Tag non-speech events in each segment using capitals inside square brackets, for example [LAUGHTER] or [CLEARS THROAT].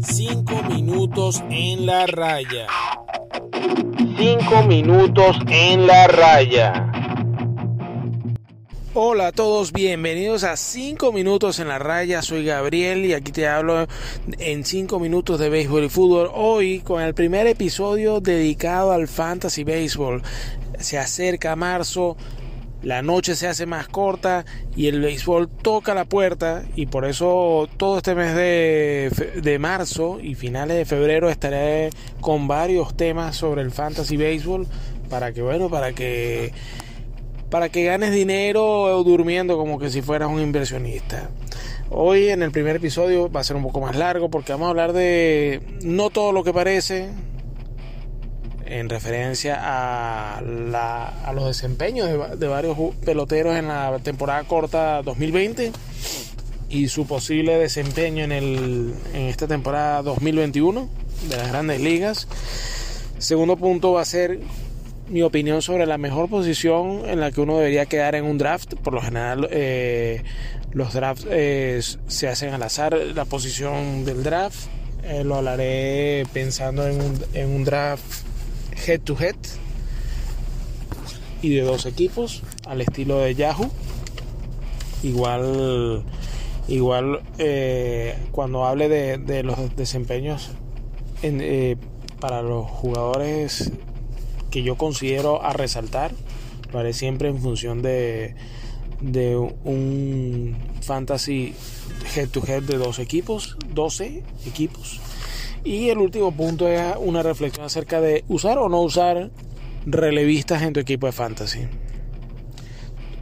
Cinco minutos en la raya. Cinco minutos en la raya. Hola a todos, bienvenidos a 5 minutos en la raya. Soy Gabriel y aquí te hablo en 5 minutos de béisbol y fútbol. Hoy con el primer episodio dedicado al fantasy béisbol. Se acerca marzo, la noche se hace más corta y el béisbol toca la puerta y por eso todo este mes de, marzo y finales de febrero estaré con varios temas sobre el fantasy béisbol para que bueno, para que para que ganes dinero durmiendo como que si fueras un inversionista. Hoy en el primer episodio va a ser un poco más largo porque vamos a hablar de no todo lo que parece, en referencia a, los desempeños de, varios peloteros en la temporada corta 2020 y su posible desempeño en, el, en esta temporada 2021 de las grandes ligas. Segundo punto va a ser mi opinión sobre la mejor posición en la que uno debería quedar en un draft. Por lo general, eh, los drafts eh, se hacen al azar. La posición del draft eh, lo hablaré pensando en un, en un draft head to head y de dos equipos al estilo de Yahoo. Igual, igual eh, cuando hable de, los desempeños eh, para los jugadores que yo considero a resaltar, lo haré siempre en función de, de un fantasy head to head de dos equipos, 12 equipos y el último punto es una reflexión acerca de usar o no usar relevistas en tu equipo de fantasy.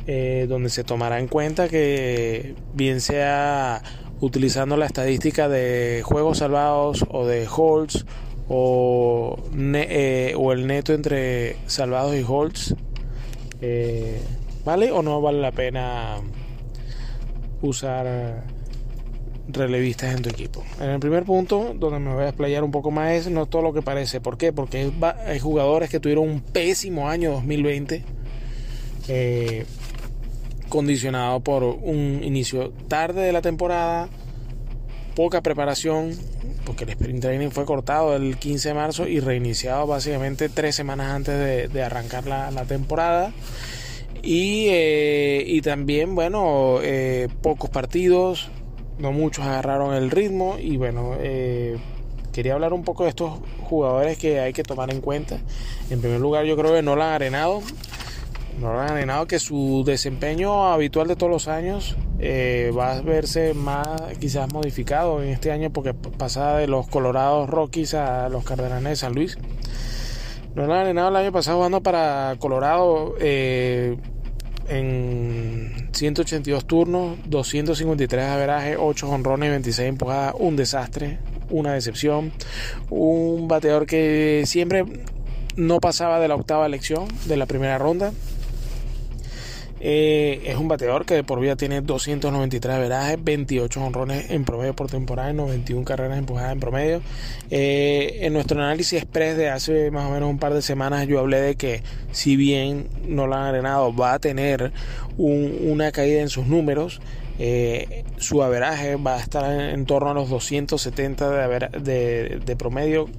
Eh, donde se tomará en cuenta que bien sea utilizando la estadística de juegos salvados o de holds o, eh, el neto entre salvados y holds, eh, ¿vale o no vale la pena usar relevistas en tu equipo. En el primer punto, donde me voy a explayar un poco más, es no todo lo que parece. ¿Por qué? Porque hay jugadores que tuvieron un pésimo año 2020, eh, condicionado por un inicio tarde de la temporada, poca preparación, porque el sprint training fue cortado el 15 de marzo y reiniciado básicamente tres semanas antes de, arrancar la, temporada. Y, eh, y, también, bueno, eh, pocos partidos, no muchos agarraron el ritmo y bueno, eh, quería hablar un poco de estos jugadores que hay que tomar en cuenta. En primer lugar, yo creo que no lo han arenado. No lo han arenado que su desempeño habitual de todos los años eh, va a verse más quizás modificado en este año porque pasaba de los Colorados Rockies a los Cardenales de San Luis. No lo han arenado el año pasado jugando para Colorado. Eh, en 182 turnos, 253 averajes, 8 honrones, 26 empujadas, un desastre, una decepción, un bateador que siempre no pasaba de la octava elección de la primera ronda, eh, es un bateador que de por vida tiene 293 verajes, 28 honrones en promedio por temporada, 91 carreras empujadas en promedio. Eh, en nuestro análisis express de hace más o menos un par de semanas yo hablé de que si bien no lo han arenado va a tener una caída en sus números. Eh, su averaje va a estar en, torno a los 270 de, de promedio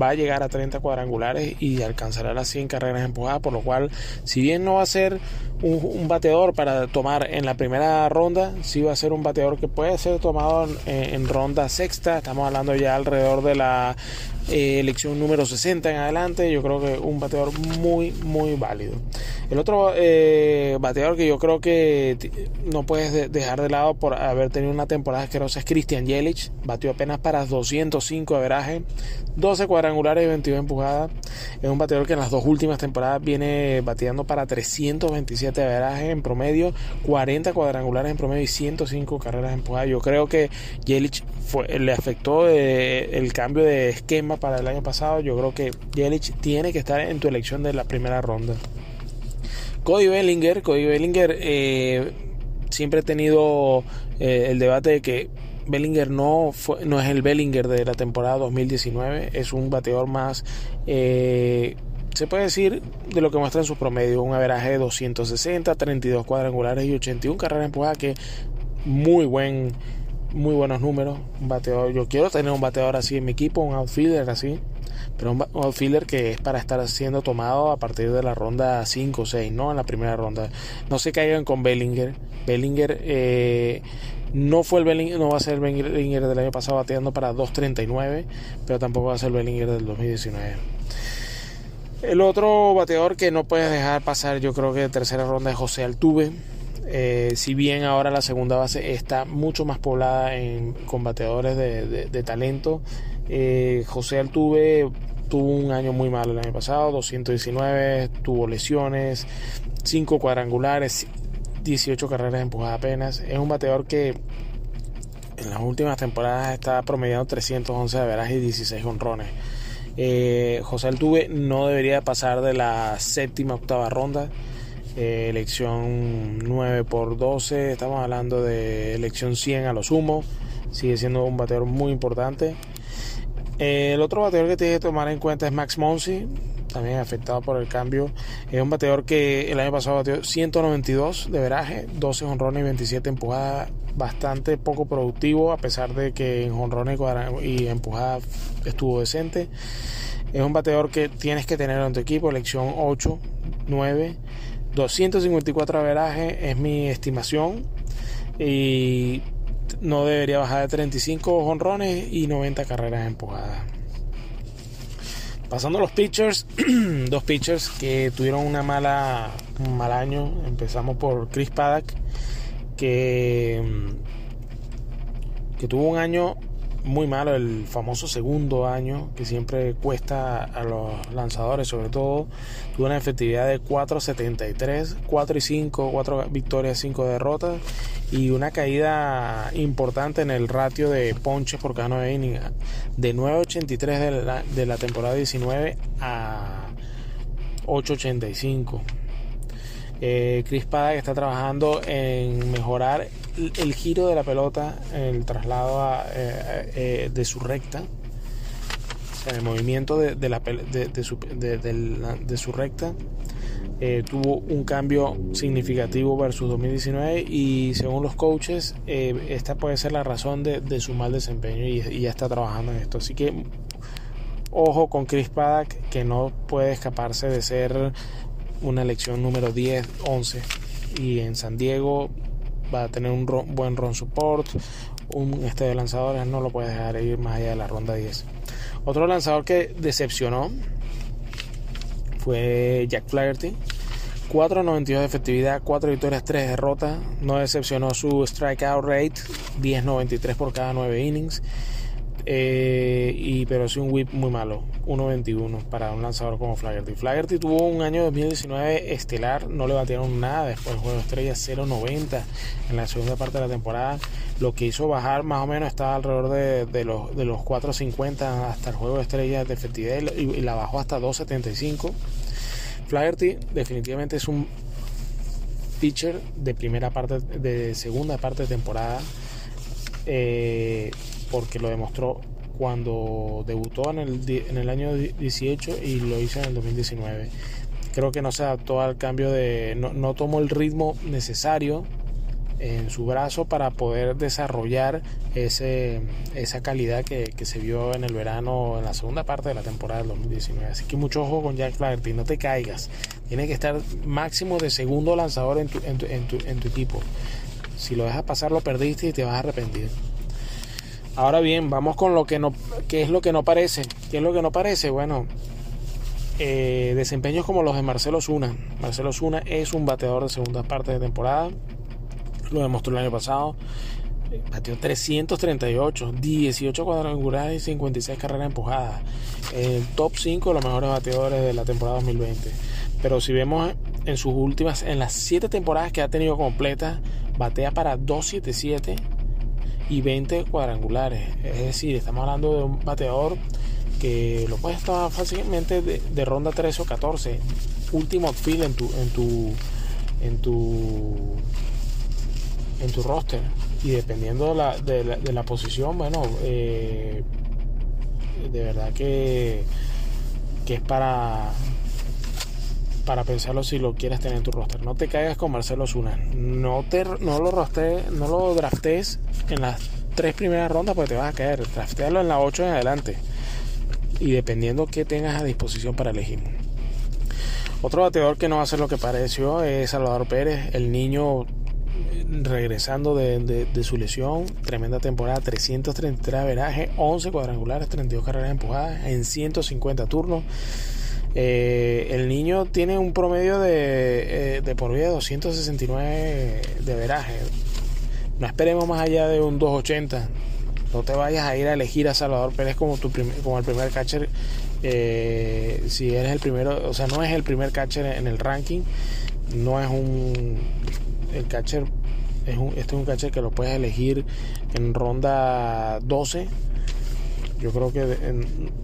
va a llegar a 30 cuadrangulares y alcanzará las 100 carreras empujadas, por lo cual, si bien no va a ser un, bateador para tomar en la primera ronda, sí va a ser un bateador que puede ser tomado en ronda sexta, estamos hablando ya alrededor de la eh, elección número 60 en adelante, yo creo que un bateador muy, muy válido. El otro eh, bateador que yo creo que no puedes dejar de lado por haber tenido una temporada asquerosa es Christian Yelich, batió apenas para 205 de veraje, 12 cuadrangulares y 22 empujadas. Es un bateador que en las dos últimas temporadas viene bateando para 327 de veraje en promedio, 40 cuadrangulares en promedio y 105 carreras empujadas. Yo creo que Yelich le afectó eh, el cambio de esquema para el año pasado. Yo creo que Yelich tiene que estar en tu elección de la primera ronda. Cody Bellinger, Cody Bellinger eh, siempre he tenido eh, el debate de que Bellinger no, fue, no es el Bellinger de la temporada 2019, es un bateador más, se puede decir, de lo que muestra en su promedio, un averaje de 260, 32 cuadrangulares y 81 carreras empujadas que muy buen muy buenos números. Un bateador, yo quiero tener un bateador así en mi equipo, un outfielder así. Pero un outfielder que es para estar siendo tomado a partir de la ronda 5 o 6, ¿no? En la primera ronda. No se caigan con Bellinger. Bellinger eh, no fue el Bellinger, no va a ser el Bellinger del año pasado bateando para 2.39, pero tampoco va a ser el Bellinger del 2019. El otro bateador que no puedes dejar pasar, yo creo que de tercera ronda es José Altuve eh, si bien ahora la segunda base está mucho más poblada en, con bateadores de, talento, eh, José Altuve tuvo un año muy malo el año pasado, 219, tuvo lesiones, 5 cuadrangulares, 18 carreras empujadas apenas. Es un bateador que en las últimas temporadas está promediando 311 de y 16 honrones. Eh, José Altuve no debería pasar de la séptima octava ronda. Eh, elección 9 por 12, estamos hablando de elección 100 a lo sumo, sigue siendo un bateador muy importante. Eh, el otro bateador que tiene que tomar en cuenta es Max Monsi, también afectado por el cambio. Es un bateador que el año pasado bateó 192 de veraje, 12 honrones y 27 empujadas, bastante poco productivo, a pesar de que en honrones y empujadas estuvo decente. Es un bateador que tienes que tener en tu equipo, elección 8, 9. 254 averaje es mi estimación y no debería bajar de 35 honrones y 90 carreras empujadas. Pasando a los pitchers, [CLEARS THROAT] dos pitchers que tuvieron una mala, un mal año. Empezamos por Chris Paddock, que, que tuvo un año muy malo, el famoso segundo año que siempre cuesta a los lanzadores, sobre todo, tuvo una efectividad de 4.73, 4 y 5, 4 victorias, 5 derrotas y una caída importante en el ratio de ponches por cada 9 innings, de 9.83 de la, temporada 19 a 8.85. Eh, Chris está trabajando en mejorar el giro de la pelota, el traslado eh, eh, de su recta, el movimiento de, la, de, de, su, recta. tuvo un cambio significativo versus 2019 y según los coaches esta puede ser la razón de, su mal desempeño y, y, ya está trabajando en esto así que ojo con Chris Paddock que no puede escaparse de ser una elección número 10, 11. Y en San Diego va a tener un buen run support, un este de lanzadores, no lo puede dejar ir más allá de la ronda 10. Otro lanzador que decepcionó fue Jack Flaherty. 4.92 de efectividad, 4 victorias, 3 derrotas. No decepcionó su strikeout rate, 10.93 por cada 9 innings. Eh, y, pero sí un whip muy malo, 1.21 para un lanzador como Flaherty. Flaherty tuvo un año 2019 estelar, no le batieron nada después del juego de estrellas 0.90 en la segunda parte de la temporada. Lo que hizo bajar más o menos estaba alrededor de, los, de los 4.50 hasta el juego de estrellas de efectividad y, la bajó hasta 2.75. Flaherty definitivamente es un pitcher de primera parte, de segunda parte de temporada. Eh, porque lo demostró cuando debutó en el, en el año 18 y lo hizo en el 2019. Creo que no se adaptó al cambio de... no, tomó el ritmo necesario en su brazo para poder desarrollar ese, esa calidad que, se vio en el verano, en la segunda parte de la temporada del 2019. Así que mucho ojo con Jack Flaherty, no te caigas. Tiene que estar máximo de segundo lanzador en tu, en tu, en tu, en tu equipo. Si lo dejas pasar, lo perdiste y te vas a arrepentir. Ahora bien, vamos con lo que no, ¿qué es lo que no parece? ¿Qué es lo que no parece? Bueno, eh, desempeños como los de Marcelo Zuna. Marcelo Zuna es un bateador de segunda parte de temporada. Lo demostró el año pasado. Bateó 338, 18 cuadrangulares y 56 carreras empujadas. El top 5 de los mejores bateadores de la temporada 2020. Pero si vemos en sus últimas, en las 7 temporadas que ha tenido completas, batea para 277 y 20 cuadrangulares. Es decir, estamos hablando de un bateador que lo puedes tomar fácilmente de, ronda 13 o 14. Último outfield en tu, en tu, en tu, en tu roster. Y dependiendo de la, de la, posición, bueno, eh, de verdad que, que es para para pensarlo si lo quieres tener en tu roster. No te caigas con Marcelo Zuna. No, te, no, lo, roste, no lo draftes en las tres primeras rondas porque te vas a caer. Draftealo en la 8 en adelante. Y dependiendo qué tengas a disposición para elegir. Otro bateador que no va a ser lo que pareció es Salvador Pérez, el niño regresando de, su lesión, tremenda temporada, 333 veraje, 11 cuadrangulares, 32 carreras empujadas en 150 turnos. Eh, el niño tiene un promedio de, eh, por vida de 269 de veraje. No esperemos más allá de un 280. No te vayas a ir a elegir a Salvador Pérez como, tu como el primer catcher. Eh, si eres el primero, o sea, no es el primer catcher en el ranking. No es un. El catcher es un, este es un catcher que lo puedes elegir en ronda 12. Yo creo que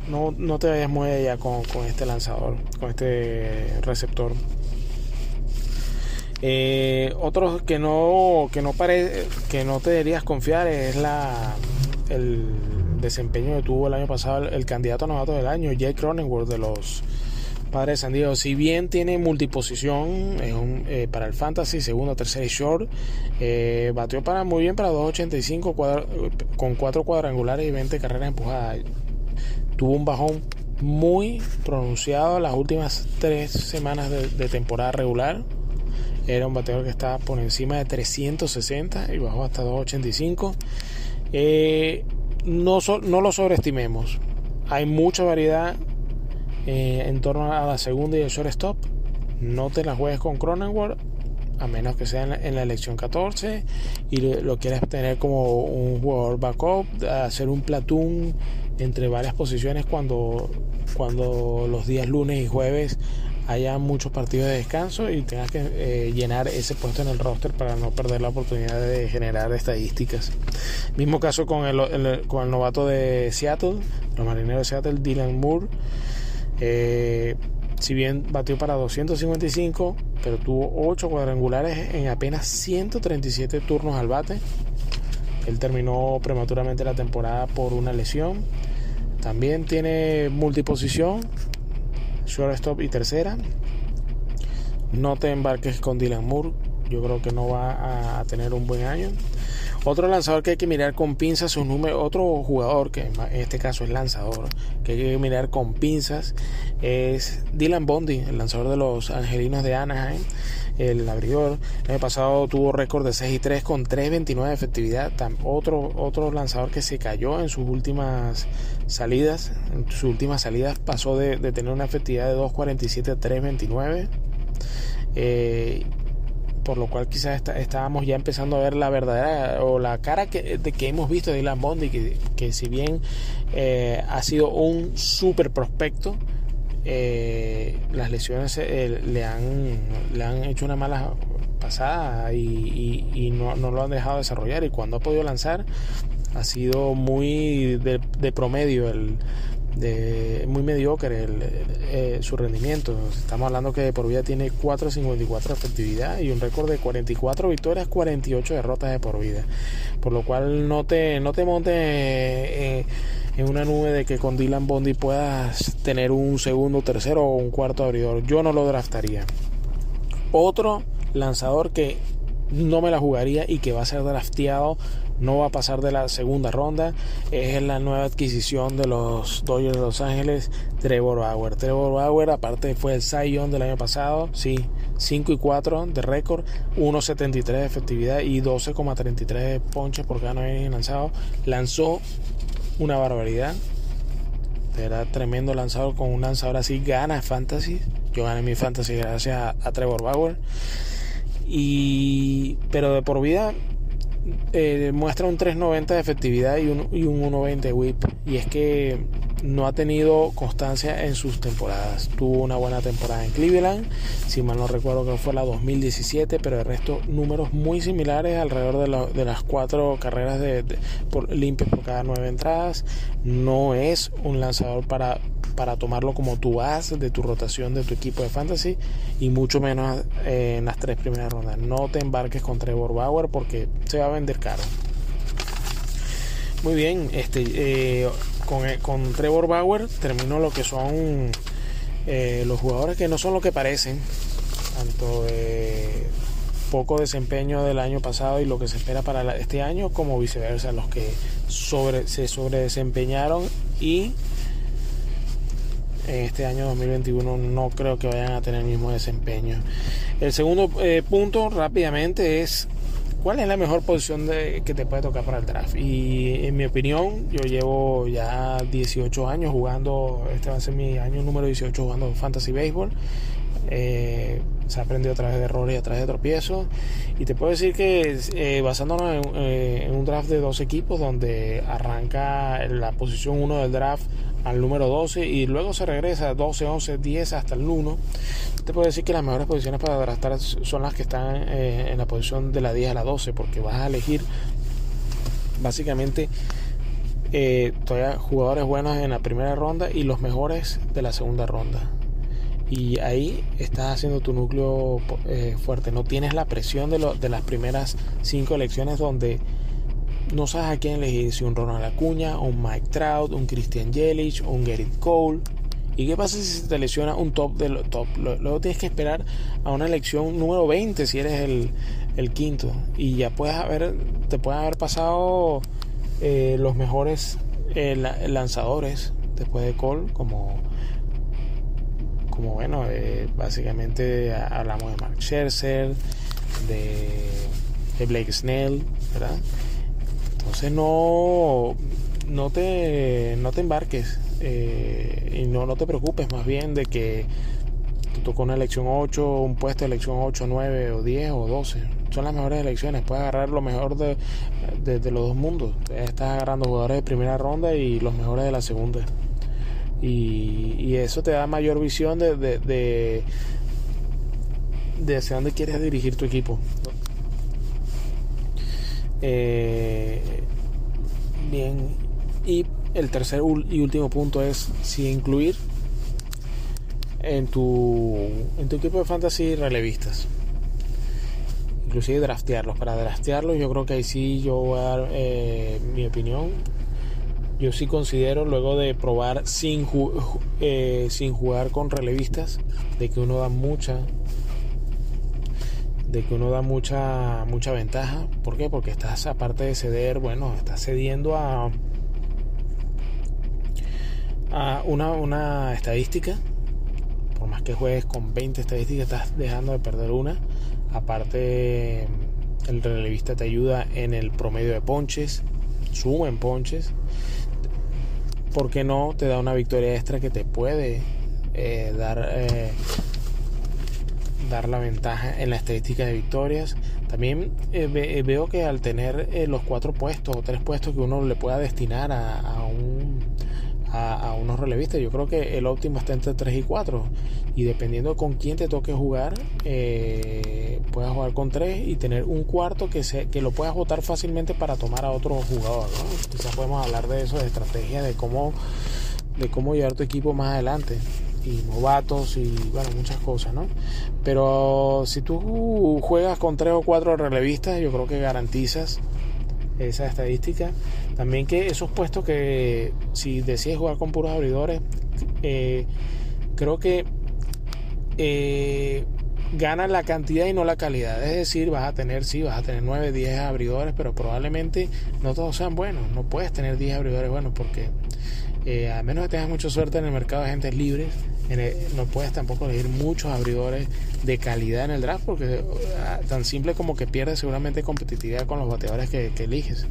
no, no, te vayas muy allá con, este lanzador, con este receptor. Eh, otro que no que no pare, que no te deberías confiar es la el desempeño que tuvo el año pasado el, candidato a novato del año Jake Cronenworth de los Padre San Diego, si bien tiene multiposición eh, para el fantasy, segundo, tercer y short, eh, batió para muy bien para 2.85 con 4 cuadrangulares y 20 carreras empujadas. Tuvo un bajón muy pronunciado las últimas 3 semanas de, temporada regular. Era un bateador que estaba por encima de 360 y bajó hasta 2.85. Eh, no lo sobreestimemos. Hay mucha variedad eh, en torno a la segunda y el shortstop. No te la juegues con Cronenworth a menos que sea en la, elección 14 y lo, quieres tener como un jugador backup, hacer un platoon entre varias posiciones cuando, cuando los días lunes y jueves haya muchos partidos de descanso y tengas que eh, llenar ese puesto en el roster para no perder la oportunidad de generar estadísticas. Mismo caso con el, con el novato de Seattle, los marineros de Seattle, Dylan Moore. Eh, si bien batió para 255, pero tuvo 8 cuadrangulares en apenas 137 turnos al bate. Él terminó prematuramente la temporada por una lesión. También tiene multiposición, shortstop y tercera. No te embarques con Dylan Moore. Yo creo que no va a tener un buen año. Otro lanzador que hay que mirar con pinzas, su número, otro jugador que en este caso es lanzador, que hay que mirar con pinzas, es Dylan Bondi, el lanzador de los Angelinos de Anaheim, el abridor. El año pasado tuvo récord de 6 y 3 con 3.29 de efectividad. Otro, otro lanzador que se cayó en sus últimas salidas. En sus últimas salidas pasó de, tener una efectividad de 2.47 a 3.29. Eh, por lo cual quizás estábamos ya empezando a ver la verdadera o la cara que, de que hemos visto de Dylan Bondi, que, que si bien eh, ha sido un super prospecto, eh, las lesiones eh, le, han, le han hecho una mala pasada y, no, lo han dejado desarrollar. Y cuando ha podido lanzar ha sido muy de promedio el, de muy mediocre eh, su rendimiento. Estamos hablando que por vida tiene 4.54 de efectividad y un récord de 44 victorias, 48 derrotas de por vida. Por lo cual no te, no te montes en una nube de que con Dylan Bondi puedas tener un segundo, tercero o un cuarto abridor. Yo no lo draftaría. Otro lanzador que no me la jugaría y que va a ser drafteado no va a pasar de la segunda ronda. Es la nueva adquisición de los Dodgers de Los Ángeles, Trevor Bauer. Trevor Bauer, aparte, fue el Young del año pasado, sí, 5 y 4 de récord, 1.73 de efectividad y 12.33 ponches por cada 9 lanzado. Lanzó una barbaridad. Era tremendo lanzador con un lanzador así. Gana fantasy. Yo gané mi fantasy gracias a, a Trevor Bauer. Y, pero de por vida eh, muestra un 390 de efectividad y un, y un 120 whip. Y es que no ha tenido constancia en sus temporadas. Tuvo una buena temporada en Cleveland, si mal no recuerdo que fue la 2017, pero el resto números muy similares alrededor de, las cuatro carreras de, limpias por cada nueve entradas. No es un lanzador para para tomarlo como tu base de tu rotación de tu equipo de fantasy y mucho menos eh, en las tres primeras rondas. No te embarques con Trevor Bauer porque se va a vender caro. Muy bien, este, eh, con, con, Trevor Bauer terminó lo que son eh, los jugadores que no son lo que parecen, tanto poco desempeño del año pasado y lo que se espera para este año, como viceversa, los que sobre, se sobredesempeñaron y en este año 2021 no creo que vayan a tener el mismo desempeño. El segundo eh, punto rápidamente es cuál es la mejor posición de, que te puede tocar para el draft. Y en mi opinión, yo llevo ya 18 años jugando, este va a ser mi año número 18 jugando Fantasy Baseball. Eh, se ha aprendido a través de errores y a través de tropiezos. Y te puedo decir que eh, basándonos eh, en, un draft de dos equipos donde arranca la posición 1 del draft al número 12 y luego se regresa 12, 11, 10 hasta el 1, te puedo decir que las mejores posiciones para draftar son las que están eh, en la posición de la 10 a la 12 porque vas a elegir básicamente todavía jugadores buenos en la primera ronda y los mejores de la segunda ronda y ahí estás haciendo tu núcleo eh, fuerte. No tienes la presión de, de las primeras cinco elecciones donde no sabes a quién elegir, si un Ronald Acuña, un Mike Trout, un Christian Yelich, un Gerrit Cole. ¿Y qué pasa si se te lesiona un top del top? Luego tienes que esperar a una elección número 20 si eres el, el quinto. Y ya puedes haber, te pueden haber pasado eh, los mejores eh, lanzadores después de Cole, como como bueno, eh, básicamente hablamos de Mark Scherzer, de, Blake Snell, ¿verdad? Entonces no, no, te, no te embarques eh, y no, no te preocupes más bien de que te tocó una elección 8, un puesto de elección 8, 9 o 10 o 12. Son las mejores elecciones, puedes agarrar lo mejor de, de los dos mundos. Estás agarrando jugadores de primera ronda y los mejores de la segunda y, eso te da mayor visión de, de, de, hacia dónde quieres dirigir tu equipo. Eh, bien, y el tercer y último punto es si incluir en tu, en tu equipo de fantasy relevistas. Inclusive draftearlos. Para draftearlos yo creo que ahí sí yo voy a dar eh, mi opinión yo sí considero, luego de probar sin, eh, sin jugar con relevistas, de que uno da mucha de que uno da mucha mucha ventaja. ¿Por qué? Porque estás aparte de ceder, bueno, estás cediendo a a una, una estadística. Por más que juegues con 20 estadísticas, estás dejando de perder una. Aparte, el relevista te ayuda en el promedio de ponches, suma en ponches. ¿por qué no te da una victoria extra que te puede eh, dar, eh, dar la ventaja en la estadística de victorias? También eh, veo que al tener los cuatro puestos o tres puestos que uno le pueda destinar a, un, a, unos relevistas, yo creo que el óptimo está entre 3 y 4. Y dependiendo con quién te toque jugar, puedas jugar con 3 y tener un cuarto que, se, que lo puedas votar fácilmente para tomar a otro jugador. Quizás podemos hablar de eso, de estrategia, de cómo, de cómo llevar tu equipo más adelante. Y novatos y bueno, muchas cosas, ¿no? Pero si tú juegas con 3 o 4 relevistas, yo creo que garantizas esa estadística. También que esos puestos que si decides jugar con puros abridores, eh, creo que eh, gana la cantidad y no la calidad. Es decir, vas a tener, sí, vas a tener 9, 10 abridores, pero probablemente no todos sean buenos. No puedes tener 10 abridores buenos porque eh, a menos que tengas mucha suerte en el mercado de agentes libres, no puedes tampoco elegir muchos abridores de calidad en el draft porque ah, tan simple como que pierdes seguramente competitividad con los bateadores que eliges.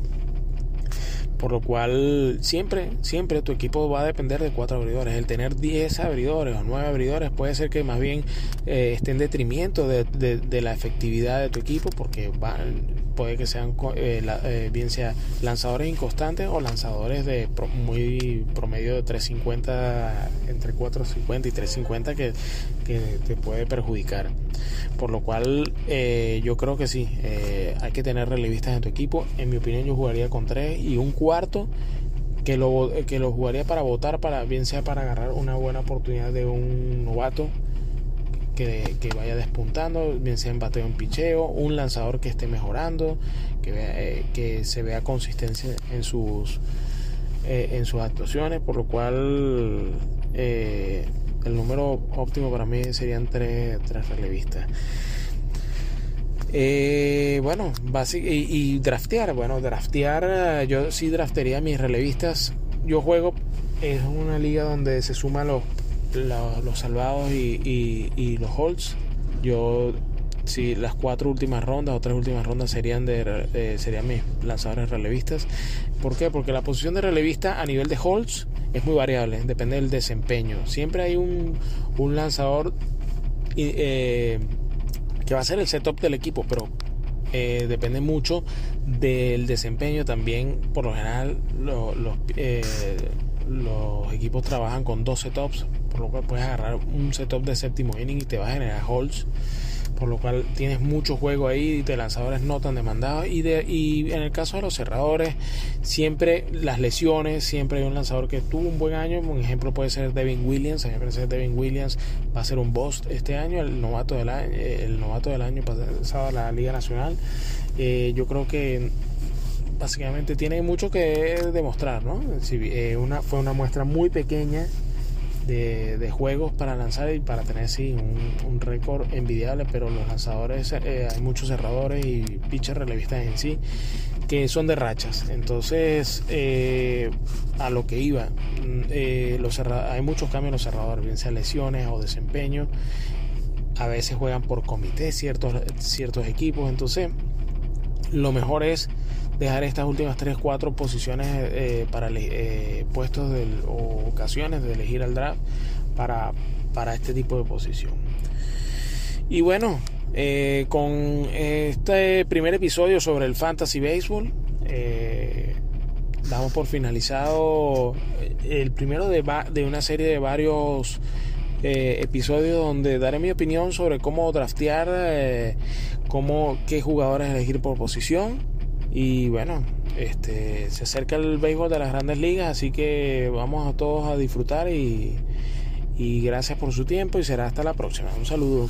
Por lo cual siempre, siempre tu equipo va a depender de cuatro abridores. El tener 10 abridores o 9 abridores puede ser que más bien eh, esté en detrimento de, de, la efectividad de tu equipo porque puede que sean eh, eh, bien sea lanzadores inconstantes o lanzadores de muy promedio de 350 entre 450 y 350 que, que te puede perjudicar. Por lo cual yo creo que sí, hay que tener relevistas en tu equipo. En mi opinión yo jugaría con 3 y un cuarto que lo, que lo jugaría para votar, para, bien sea para agarrar una buena oportunidad de un novato que, vaya despuntando, bien sea en bateo en picheo, un lanzador que esté mejorando, que, eh, que se vea consistencia en sus, eh, en sus actuaciones, por lo cual eh, el número óptimo para mí serían tres, tres relevistas. Bueno, y, y, draftear, bueno, draftear, yo sí draftearía mis relevistas. Yo juego, es una liga donde se suman los, los, salvados y, y, los holds. Yo, si las cuatro últimas rondas o tres últimas rondas serían de serían mis lanzadores relevistas. ¿Por qué? Porque la posición de relevista a nivel de holds es muy variable, depende del desempeño. Siempre hay un, un lanzador eh, que va a ser el setup del equipo, pero eh, depende mucho del desempeño también. Por lo general, eh, los equipos trabajan con dos setups, por lo cual puedes agarrar un setup de séptimo inning y te va a generar holds por lo cual tienes mucho juego ahí de lanzadores no tan demandados. Y, de, y en el caso de los cerradores siempre las lesiones siempre hay un lanzador que tuvo un buen año un ejemplo puede ser Devin Williams a mí me parece que Devin Williams va a ser un boss este año el novato del año el novato del año pasado a la Liga Nacional. Eh, yo creo que básicamente tiene mucho que demostrar ¿no? Si, eh, una, fue una muestra muy pequeña de, juegos para lanzar y para tener sí, un, récord envidiable, pero los lanzadores, eh, hay muchos cerradores y pitchers relevistas en sí que son de rachas. Entonces, eh, a lo que iba, mm, los hay muchos cambios en los cerradores, bien sea lesiones o desempeño. A veces juegan por comité ciertos, ciertos equipos. Entonces, lo mejor es dejar estas últimas 3, 4 posiciones eh, para eh, puestos o ocasiones de elegir al draft para, para este tipo de posición. Y bueno, eh, con este primer episodio sobre el Fantasy Baseball, damos por finalizado el primero de, una serie de varios episodios donde daré mi opinión sobre cómo draftear, cómo, qué jugadores elegir por posición y bueno, este, se acerca el béisbol de las grandes ligas, así que vamos a todos a disfrutar y, y gracias por su tiempo y será hasta la próxima. Un saludo.